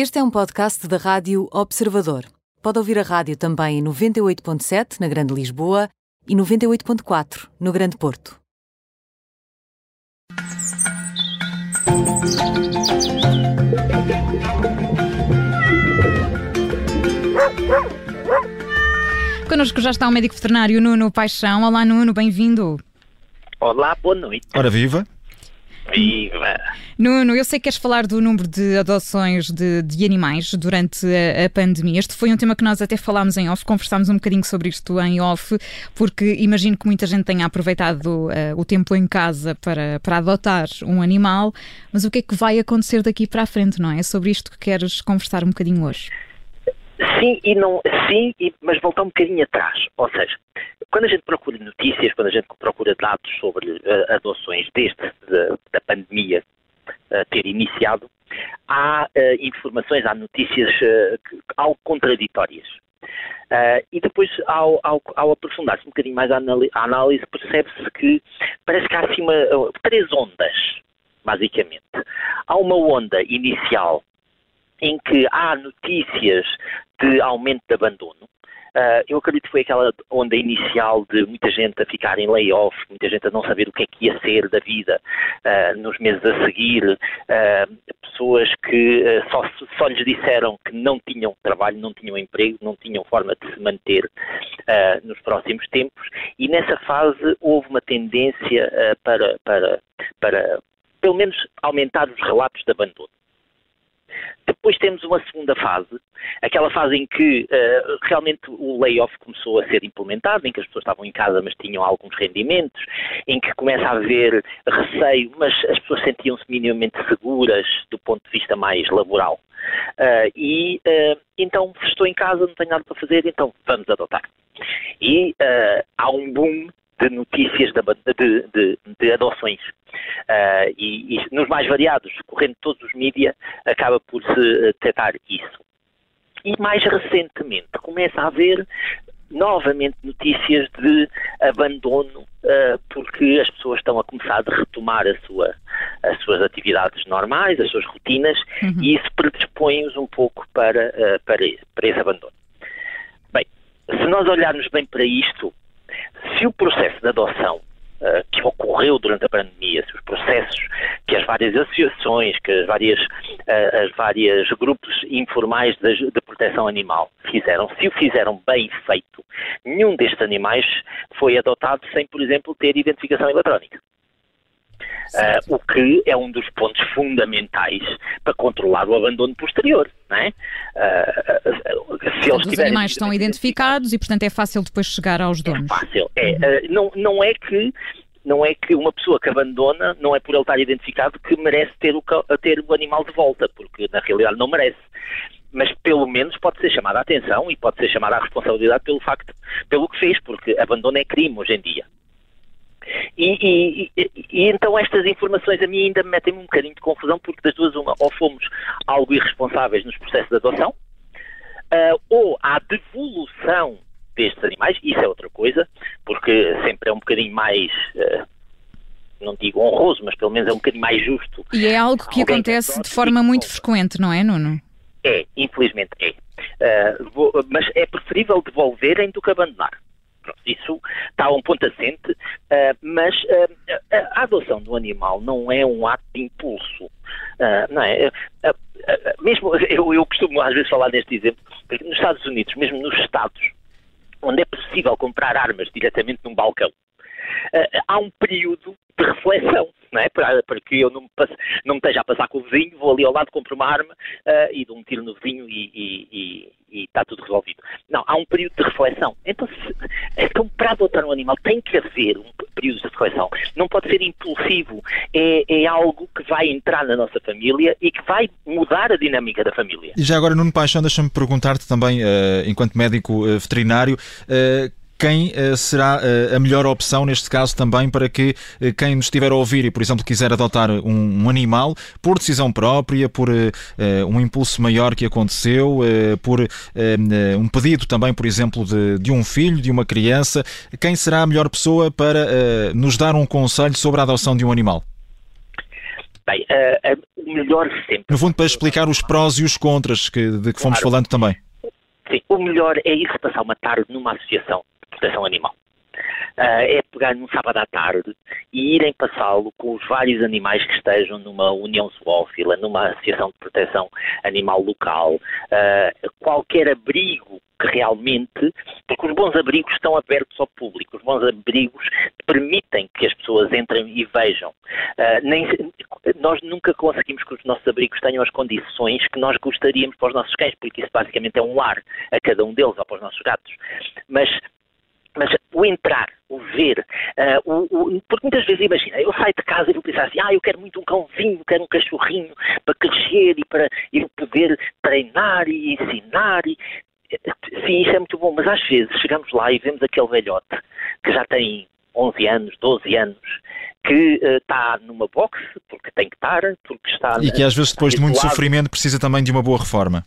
Este é um podcast da Rádio Observador. Pode ouvir a rádio também em 98.7 na Grande Lisboa e 98.4 no Grande Porto. Connosco já está o médico veterinário Nuno Paixão. Olá, Nuno, bem-vindo. Olá, boa noite. Ora viva. Viva! Nuno, eu sei que queres falar do número de adoções de, de animais durante a, a, pandemia. Este foi um tema que nós até falámos em off, conversámos um bocadinho sobre isto em off, porque imagino que muita gente tenha aproveitado uh, o tempo em casa para, para adotar um animal, mas o que é que vai acontecer daqui para a frente, não é? É sobre isto que queres conversar um bocadinho hoje. Sim e não, sim, mas voltar um bocadinho atrás. Ou seja, quando a gente procura notícias, quando a gente procura dados sobre uh, adoções desde de, da pandemia uh, ter iniciado, há uh, informações, há notícias algo contraditórias. e depois, ao, ao, ao aprofundar-se um bocadinho mais a análise, percebe-se que parece que há assim três ondas, basicamente. Há uma onda inicial em que há notícias de aumento de abandono, Uh, eu acredito que foi aquela onda inicial de muita gente a ficar em layoff, muita gente a não saber o que é que ia ser da vida uh, nos meses a seguir, uh, pessoas que só, só lhes disseram que não tinham trabalho, não tinham emprego, não tinham forma de se manter nos próximos tempos, e nessa fase houve uma tendência para, para, para, pelo menos, aumentar os relatos de abandono. Depois temos uma segunda fase, aquela fase em que uh, realmente o layoff começou a ser implementado, em que as pessoas estavam em casa mas tinham alguns rendimentos, em que começa a haver receio, mas as pessoas sentiam-se minimamente seguras do ponto de vista mais laboral. Uh, e uh, então estou em casa, não tenho nada para fazer, então vamos adotar. E há um boom de notícias de, de, de, de adoções. Uh, e, e, nos mais variados, correndo todos os mídias, acaba por se detectar isso. E mais recentemente começa a haver novamente notícias de abandono, uh, porque as pessoas estão a começar a retomar a sua, as suas atividades normais, as suas rotinas, uhum. e isso predispõe-os um pouco para, uh, para, para esse abandono. Bem, se nós olharmos bem para isto, se o processo de adoção uh, que ocorreu durante a pandemia, se os processos que as várias associações, que as várias, uh, as várias grupos informais de, de, proteção animal fizeram, se o fizeram bem feito, nenhum destes animais foi adotado sem, por exemplo, ter identificação eletrónica. Uh, o que é um dos pontos fundamentais para controlar o abandono posterior. Não é? Uh, se eles os animais estão identificados e, portanto, é fácil depois chegar aos donos. É fácil. É, uh, não, não é que não é que uma pessoa que abandona, não é por ele estar identificado que merece ter o, ter o animal de volta, porque na realidade não merece. Mas pelo menos pode ser chamada a atenção e pode ser chamada a responsabilidade pelo facto, pelo que fez, porque abandono é crime hoje em dia. E, e, e, então estas informações a mim ainda me metem um bocadinho de confusão, porque das duas uma, ou fomos algo irresponsáveis nos processos de adoção, uh, ou há devolução destes animais, isso é outra coisa, porque sempre é um bocadinho mais... Uh, não digo honroso, mas pelo menos é um bocadinho mais justo. E é algo que acontece de forma muito frequente, não é, Nuno? É, infelizmente é. Uh, vou, mas é preferível devolverem do que abandonar. Isso está a um ponto assente, uh, mas uh, a adoção do animal não é um ato de impulso. Não é? mesmo, eu, eu costumo às vezes falar neste exemplo, porque nos Estados Unidos, mesmo nos Estados, onde é possível comprar armas diretamente num balcão, há um período de reflexão, não é? para, para que eu não me, passe, não me esteja a passar com o vizinho, vou ali ao lado, compro uma arma uh, e dou um tiro no vizinho e, e, e, e, está tudo resolvido. Não, há um período de reflexão. Então, se, então, para adotar um animal tem que haver um período de reflexão. Não pode ser impulsivo. É, é algo que vai entrar na nossa família e que vai mudar a dinâmica da família. E já agora, Nuno Paixão, deixa-me perguntar-te também, uh, enquanto médico uh, veterinário, quem uh, será uh, a melhor opção neste caso também para que uh, quem nos estiver a ouvir e, por exemplo, quiser adotar um, um animal por decisão própria, por um impulso maior que aconteceu, por um pedido também, por exemplo, de, de, um filho, de uma criança, quem será a melhor pessoa para nos dar um conselho sobre a adoção de um animal? Bem, uh, uh, o melhor sempre. No fundo, para explicar os prós e os contras que, de que fomos claro. falando também. Sim, o melhor é ir se passar uma tarde numa associação proteção animal. Uh, é pegar num sábado à tarde e irem passá-lo com os vários animais que estejam numa união zoófila, numa associação de proteção animal local, uh, qualquer abrigo que realmente, porque os bons abrigos estão abertos ao público, os bons abrigos permitem que as pessoas entrem e vejam. Uh, nem, nós nunca conseguimos que os nossos abrigos tenham as condições que nós gostaríamos para os nossos cães, porque isso basicamente é um lar a cada um deles ou para os nossos gatos. Mas o entrar, o ver, uh, o, o, porque muitas vezes, imagina, eu saio de casa e vou pensar assim, ah, eu quero muito um cãozinho, quero um cachorrinho para crescer e para eu poder treinar e ensinar. E... Sim, isso é muito bom, mas às vezes chegamos lá e vemos aquele velhote que já tem 11 anos, 12 anos, que uh, está numa box, porque tem que estar, porque está... E que às vezes depois de muito sofrimento precisa também de uma boa reforma.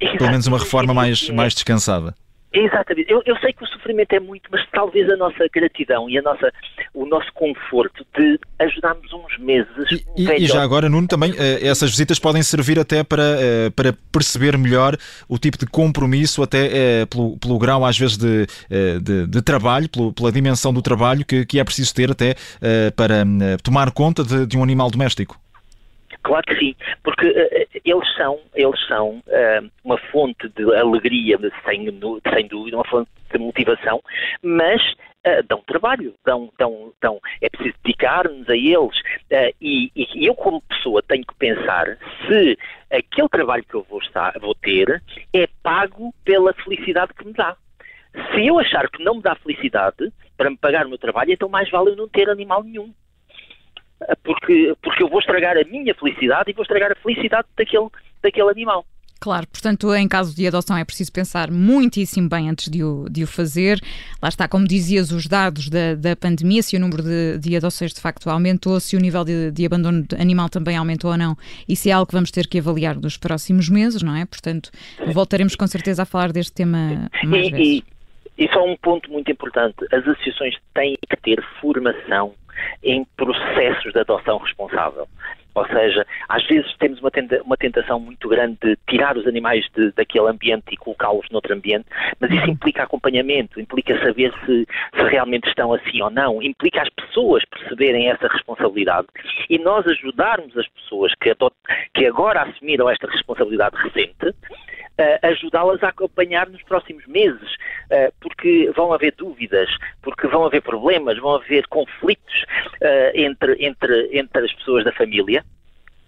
Exatamente. Pelo menos uma reforma mais, mais descansada. Exatamente. Eu, eu, sei que o sofrimento é muito, mas talvez a nossa gratidão e a nossa, o nosso conforto de ajudarmos uns meses. E, e, e já agora, Nuno, também eh, essas visitas podem servir até para, eh, para perceber melhor o tipo de compromisso, até eh, pelo, pelo grau, às vezes, de, de, de trabalho, pela dimensão do trabalho que, que é preciso ter até para tomar conta de, de um animal doméstico. Claro que sim, porque uh, eles são, eles são uh, uma fonte de alegria, sem, sem dúvida, uma fonte de motivação, mas uh, dão trabalho, dão, dão, dão, é preciso dedicar-nos a eles e, e, eu como pessoa tenho que pensar se aquele trabalho que eu vou, estar, vou ter é pago pela felicidade que me dá. Se eu achar que não me dá felicidade para me pagar o meu trabalho, então mais vale eu não ter animal nenhum porque, porque eu vou estragar a minha felicidade e vou estragar a felicidade daquele, daquele animal. Claro, portanto, em caso de adoção é preciso pensar muitíssimo bem antes de o, de o fazer. Lá está, como dizias, os dados da, da pandemia, se o número de, de adoções de facto aumentou, se o nível de, de abandono animal também aumentou ou não. Isso é algo que vamos ter que avaliar nos próximos meses, não é? Portanto, voltaremos com certeza a falar deste tema mais vezes. E, só um ponto muito importante: as associações têm que ter formação em processos de adoção responsável. Ou seja, às vezes temos uma, tenta, uma tentação muito grande de tirar os animais de, daquele ambiente e colocá-los noutro ambiente, mas isso uhum. implica acompanhamento, implica saber se, se realmente estão assim ou não, implica as pessoas perceberem essa responsabilidade e nós ajudarmos as pessoas que, adot, que agora assumiram esta responsabilidade recente uh, ajudá-las a acompanhar nos próximos meses, porque vão haver dúvidas, porque vão haver problemas, vão haver conflitos uh, entre, entre, entre as pessoas da família.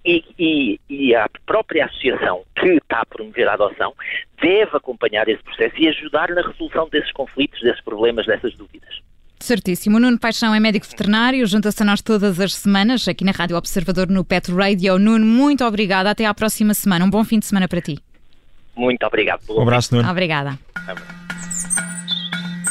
E, e, e, a própria associação que está a promover a adoção deve acompanhar esse processo e ajudar na resolução desses conflitos, desses problemas, dessas dúvidas. Certíssimo. O Nuno Paixão é médico veterinário, junta-se a nós todas as semanas aqui na Rádio Observador no Pet Radio. Nuno, muito obrigada. Até à próxima semana. Um bom fim de semana para ti. Muito obrigado. Um abraço, Nuno. Obrigada.